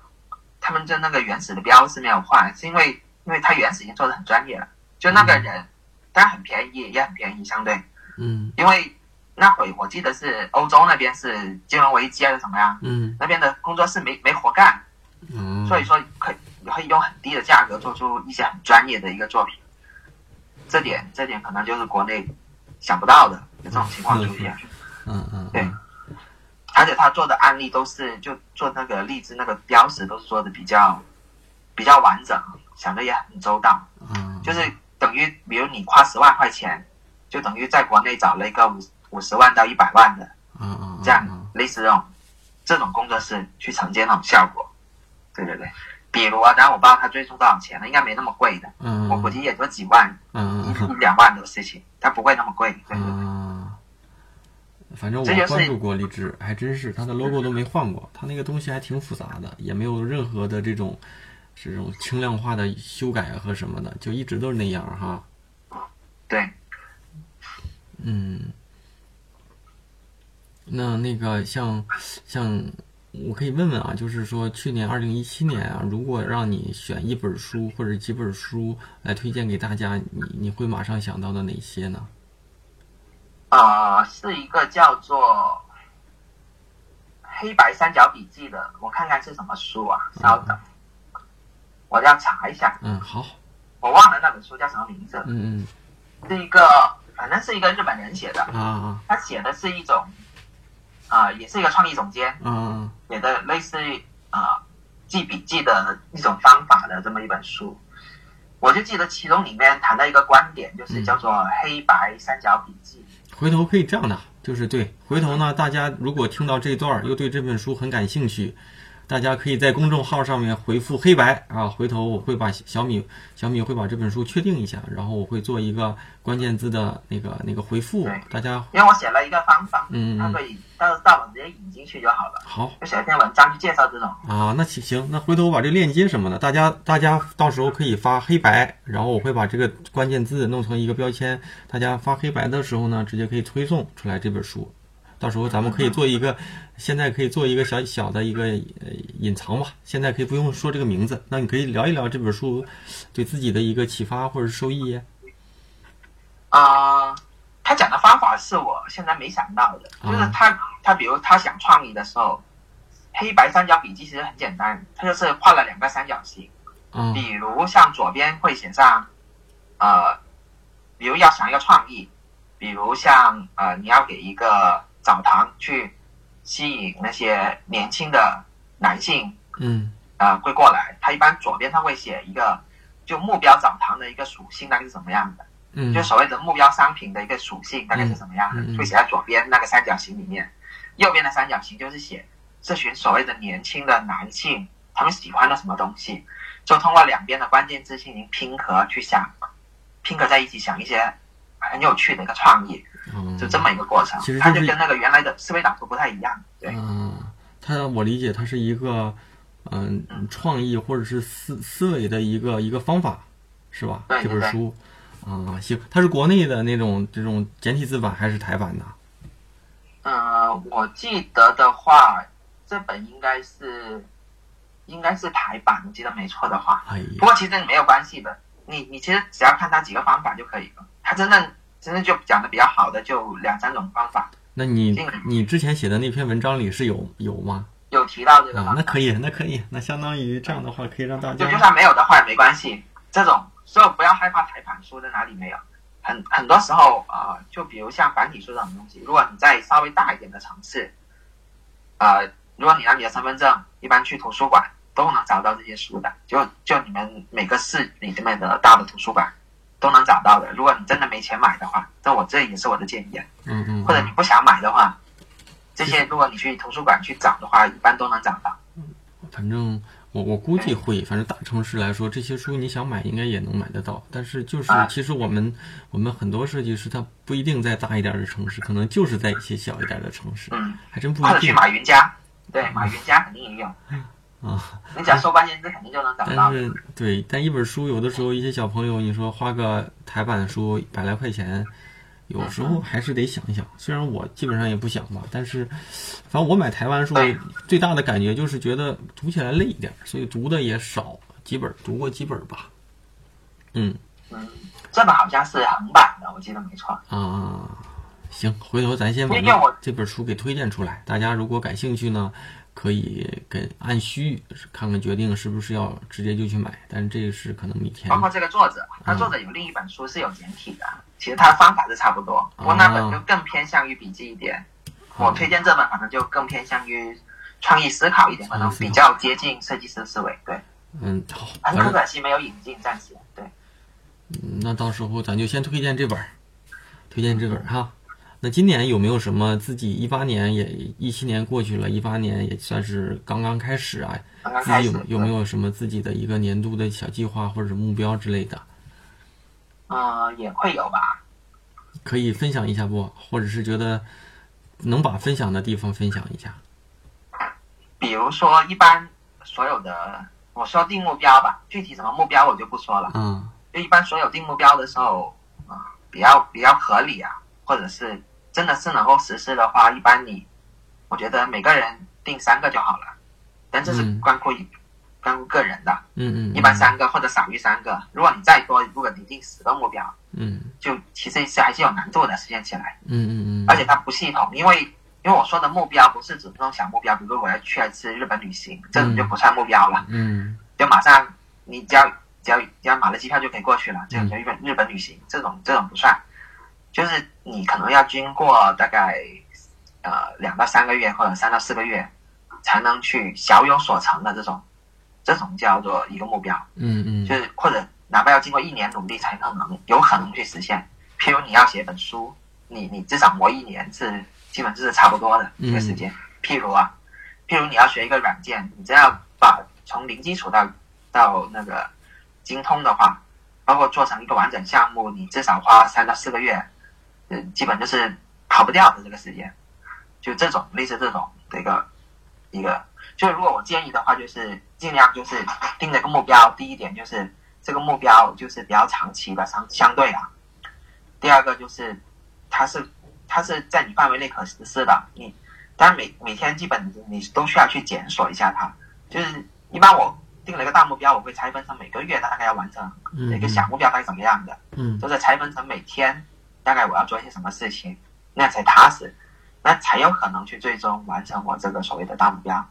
他们的那个原始的标是没有换，是因为因为他原始已经做的很专业了，就那个人，当然很便宜，也很便宜，相对，嗯。因为那会我记得是欧洲那边是金融危机还是什么呀，嗯。那边的工作室没没活干，嗯，所以说可以可以用很低的价格做出一些很专业的一个作品，这点这点可能就是国内想不到的有这种情况出现，嗯。嗯对嗯。而且他做的案例都是就做那个荔枝那个标识都是做的比较比较完整，想的也很周到，嗯。就是等于比如你花十万块钱，就等于在国内找了一个五五十万到一百万的嗯嗯，这样啊类似这种这种工作室去承接那种效果。对对对，比如啊，当然我不知道他最终多少钱了，应该没那么贵的，嗯，我估计也就几万、嗯一一两万的事情，它不会那么贵。对对。对。啊，反正我关注过荔枝，还真是它的 logo 都没换过，它那个东西还挺复杂的，也没有任何的这种这种轻量化的修改和什么的，就一直都是那样哈。对，嗯，那那个像像我可以问问啊，就是说去年二零一七年啊，如果让你选一本书或者几本书来推荐给大家，你你会马上想到的哪些呢？呃，是一个叫做《黑白三角笔记》的，我看看是什么书啊？稍等，我要查一下，嗯，好，我忘了那本书叫什么名字，嗯嗯。是一个反正是一个日本人写的，啊啊。他写的是一种，啊、也是一个创意总监嗯嗯写的类似于啊、记笔记的一种方法的这么一本书。我就记得其中里面谈到一个观点，就是叫做“黑白三角笔记”。回头可以这样的，就是对，回头呢，大家如果听到这段儿又对这本书很感兴趣，大家可以在公众号上面回复“黑白”啊，回头我会把小米小米会把这本书确定一下，然后我会做一个关键字的那个那个回复，大家因为我写了一个方法，嗯嗯它可以到时到网直接引进去就好了，好就写一篇文章去介绍这种。啊，那行行，那回头我把这个链接什么的，大家大家到时候可以发黑白，然后我会把这个关键字弄成一个标签，大家发黑白的时候呢，直接可以推送出来这本书。到时候咱们可以做一个，现在可以做一个小小的一个呃隐藏吧。现在可以不用说这个名字，那你可以聊一聊这本书对自己的一个启发或者是收益。啊、他讲的方法是我现在没想到的，啊就是他他比如他想创意的时候，黑白三角笔记其实很简单，他就是画了两个三角形，嗯比如像左边会写上，呃，比如要想要创意，比如像呃你要给一个澡堂去吸引那些年轻的男性嗯。呃会过来，他一般左边他会写一个就目标澡堂的一个属性大概是怎么样的，嗯。就所谓的目标商品的一个属性大概是怎么样的，会写在左边那个三角形里面，右边的三角形就是写这群所谓的年轻的男性他们喜欢的什么东西，就通过两边的关键字进行拼合去想，拼合在一起想一些很有趣的一个创意，嗯，就这么一个过程其实，它就就是跟那个原来的思维导图不太一样，对。嗯，它我理解它是一个嗯创意或者是思思维的一个一个方法，是吧？对这本书啊，行，它是国内的那种这种简体字版还是台版的？呃，我记得的话，这本应该是应该是台版，我记得没错的话。哎，不过其实没有关系的，你你其实只要看它几个方法就可以了。它真正真正就讲的比较好的就两三种方法，那你你之前写的那篇文章里是有有吗？有提到这个那可以，那可以，那相当于这样的话可以让大家就就算没有的话也没关系，这种所以不要害怕排版书在哪里没有。很很多时候啊、呃就比如像繁体书这种东西，如果你在稍微大一点的城市，呃，如果你拿你的身份证，一般去图书馆都能找到这些书的，就就你们每个市里面的大的图书馆都能找到的。如果你真的没钱买的话，那我这也是我的建议啊。嗯嗯，或者你不想买的话，这些如果你去图书馆去找的话，一般都能找到。反正我我估计会，反正大城市来说，这些书你想买应该也能买得到。但是就是啊其实我们我们很多设计师他不一定在大一点的城市，可能就是在一些小一点的城市，嗯，还真不一定或者去马云家，对，马云家肯定也有。啊。你只要搜关键字，肯定就能找到但。是对，但一本书有的时候一些小朋友，你说花个台版的书百来块钱，有时候还是得想一想。虽然我基本上也不想吧，但是反正我买台湾书最大的感觉就是觉得读起来累一点，所以读的也少，几本读过几本吧。嗯嗯，这本好像是横版的，我记得没错。啊，行，回头咱先把这本书给推荐出来，大家如果感兴趣呢，可以跟按需看看决定是不是要直接就去买，但是这个是可能每天包括这个作者，他嗯作者有另一本书是有简体的，其实他的方法是差不多，不过那本就更偏向于笔记一点。我推荐这本可能就更偏向于创意思考一点，可能比较接近设计师思维。对，嗯好，很可惜没有引进，暂时对。嗯那到时候咱就先推荐这本，推荐这本儿哈。那今年有没有什么自己一八年也一七年过去了，一八年也算是刚刚开始啊，刚刚开始自己有有没有什么自己的一个年度的小计划或者目标之类的，嗯、也会有吧。可以分享一下不？或者是觉得能把分享的地方分享一下？比如说，一般所有的我说定目标吧，具体什么目标我就不说了。嗯就一般所有定目标的时候，啊、比较比较合理啊，或者是真的是能够实施的话，一般你，我觉得每个人定三个就好了。但这是嗯。关乎于、关乎个人的，嗯嗯，一般三个或者少于三个。如果你再多，如果你定十个目标，嗯。就其实是还是有难度的实现起来，嗯嗯嗯，而且它不系统，因为因为我说的目标不是指那种小目标，比如我要去一次日本旅行，这种就不算目标了。嗯。就马上你只要只要只要买了机票就可以过去了，这种叫日本日本旅行，这种这种不算，就是你可能要经过大概呃两到三个月或者三到四个月，才能去小有所成的这种，这种叫做一个目标，嗯嗯就是或者哪怕要经过一年努力才可能有可能去实现。譬如你要写本书，你你至少磨一年是基本是差不多的一个时间。譬如啊，譬如你要学一个软件，你真要把从零基础到到那个精通的话，包括做成一个完整项目，你至少花三到四个月，嗯，基本就是跑不掉的这个时间。就这种类似这种的一个一个，就如果我建议的话，就是尽量就是定了个目标，第一点就是这个目标就是比较长期的，相相对啊。第二个就是它是它是在你范围内可实施的，你当然每每天基本你都需要去检索一下它。就是一般我定了一个大目标，我会拆分成每个月大概要完成嗯一个小目标大概怎么样的，嗯就是拆分成每天大概我要做一些什么事情，那样才踏实，那才有可能去最终完成我这个所谓的大目标。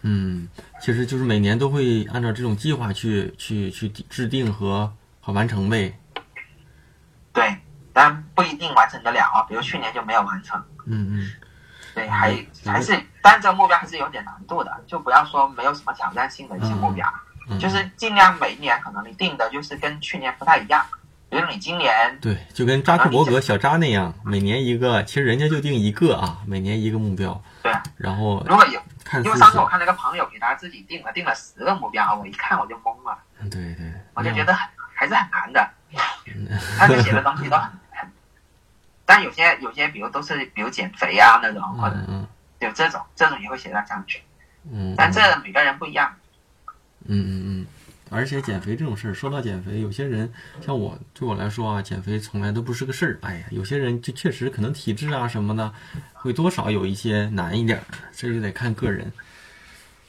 嗯，其实就是每年都会按照这种计划去去去制定和和完成呗。对，但不一定完成得了啊，比如去年就没有完成。嗯嗯对，还嗯还是，但这个目标还是有点难度的，就不要说没有什么挑战性的一些目标，嗯，就是尽量每一年可能你定的就是跟去年不太一样，比如你今年对，就跟扎克伯格小扎那样，每年一个，其实人家就定一个啊，每年一个目标，对，然后如果有，看因为上次我是，看那个朋友给他自己定了定了十个目标，我一看我就懵了，对对，我就觉得很还是很难的，他们写的东西都很很，但有些有些比如都是比如减肥啊那种，或者。嗯嗯有这种这种也会写到上去，嗯，但这每个人不一样。嗯嗯嗯，而且减肥这种事儿，说到减肥，有些人像我，对我来说啊，减肥从来都不是个事儿。哎呀，有些人就确实可能体质啊什么的，会多少有一些难一点儿，这就得看个人。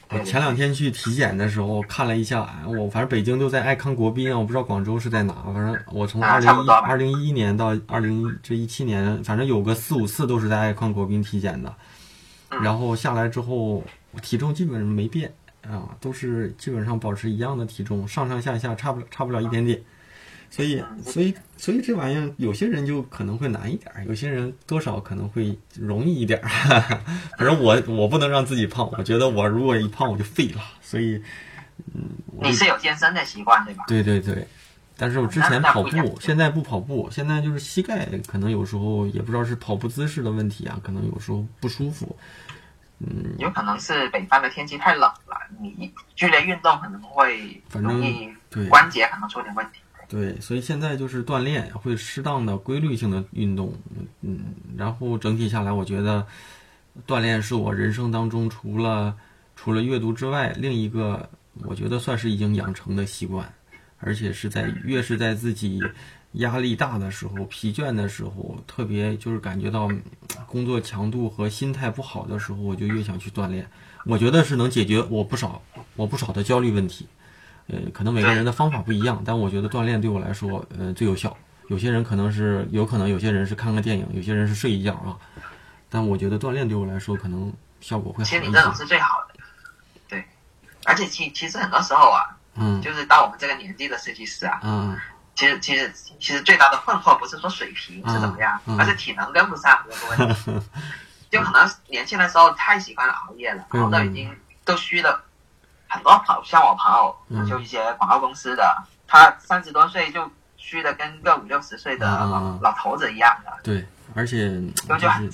我前两天去体检的时候看了一下，哎我反正北京都在爱康国宾啊，我不知道广州是在哪。反正我从啊二零一二零一一年到二零这一七年，反正有个四五次都是在爱康国宾体检的。嗯然后下来之后，我体重基本上没变啊，都是基本上保持一样的体重，上上下下差不了差不了一点点。所以，所以，所以这玩意儿，有些人就可能会难一点儿，有些人多少可能会容易一点儿。反正我我不能让自己胖，我觉得我如果一胖我就废了。所以，嗯你是有健身的习惯对吧？对对对，但是我之前跑步，现在不跑步，现在就是膝盖可能有时候也不知道是跑步姿势的问题啊，可能有时候不舒服。有可能是北方的天气太冷了，你剧烈运动可能会反正容易对关节可能出点问题。对，所以现在就是锻炼，会适当的规律性的运动，嗯，然后整体下来，我觉得锻炼是我人生当中除了除了阅读之外，另一个我觉得算是已经养成的习惯，而且是在越是在自己压力大的时候、疲倦的时候，特别就是感觉到嗯工作强度和心态不好的时候，我就越想去锻炼。我觉得是能解决我不少我不少的焦虑问题。呃，可能每个人的方法不一样，但我觉得锻炼对我来说，呃，最有效。有些人可能是，有可能有些人是看个电影，有些人是睡一觉啊。但我觉得锻炼对我来说，可能效果会好一其实你这种。是最好的，对。而且其其实很多时候啊，嗯就是到我们这个年纪的设计师啊，嗯其实其实其实最大的困惑不是说水平是怎么样，嗯嗯而是体能跟不上这个问题。就可能年轻的时候太喜欢熬夜了，嗯熬到已经都虚了。很多朋友像我朋友，嗯就一些广告公司的，他三十多岁就虚的跟个五六十岁的老、啊老头子一样的，对，而且就是。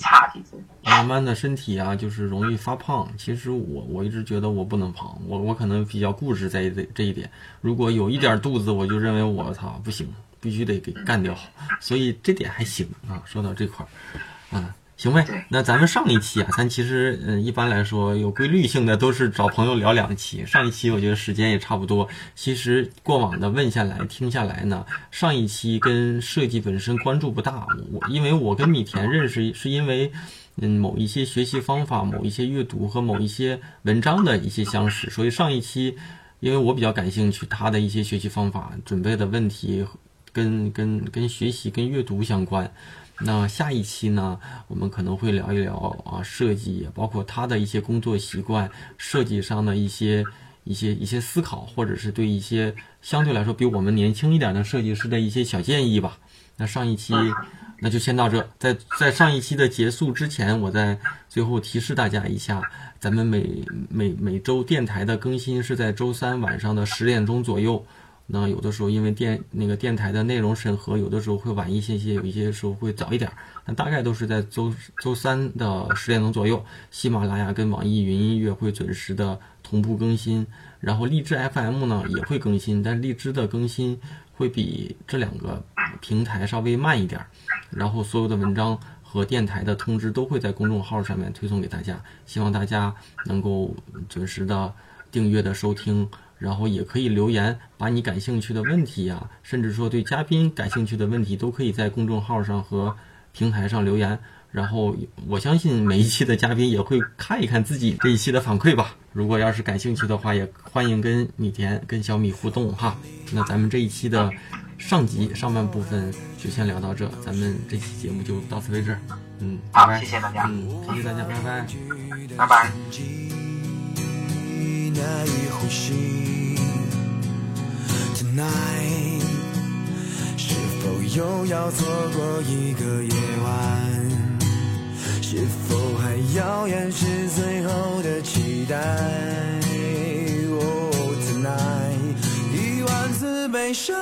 慢慢的身体啊，就是容易发胖。其实我我一直觉得我不能胖，我我可能比较固执在这这一点。如果有一点肚子，我就认为我操不行，必须得给干掉。所以这点还行啊。说到这块儿，啊，行呗。那咱们上一期啊，咱其实嗯，一般来说有规律性的都是找朋友聊两期。上一期我觉得时间也差不多。其实过往的问下来听下来呢，上一期跟设计本身关注不大。我我因为我跟米田认识是因为。嗯，某一些学习方法、某一些阅读和某一些文章的一些相识，所以上一期，因为我比较感兴趣，他的一些学习方法、准备的问题跟跟跟学习、跟阅读相关。那下一期呢，我们可能会聊一聊啊设计，包括他的一些工作习惯、设计上的一些一些一些思考，或者是对一些相对来说比我们年轻一点的设计师的一些小建议吧。那上一期。那就先到这，在在上一期的结束之前，我再最后提示大家一下，咱们每每每周电台的更新是在周三晚上的十点钟左右。那有的时候因为电那个电台的内容审核，有的时候会晚一些些，有一些时候会早一点。那大概都是在周周三的十点钟左右。喜马拉雅跟网易云音乐会准时的同步更新，然后荔枝 FM 呢也会更新，但荔枝的更新会比这两个平台稍微慢一点。然后所有的文章和电台的通知都会在公众号上面推送给大家，希望大家能够准时的订阅的收听，然后也可以留言，把你感兴趣的问题呀、甚至说对嘉宾感兴趣的问题，都可以在公众号上和平台上留言。然后我相信每一期的嘉宾也会看一看自己这一期的反馈吧。如果要是感兴趣的话，也欢迎跟米田、跟小米互动哈。那咱们这一期的上集上半部分就先聊到这，咱们这期节目就到此为止。嗯，好拜拜。谢谢大家嗯，谢谢大家，拜拜。拜拜。难以呼吸。Tonight，是否又要错过一个夜晚？是否还要掩饰最后的期待？Oh tonight，一万次悲伤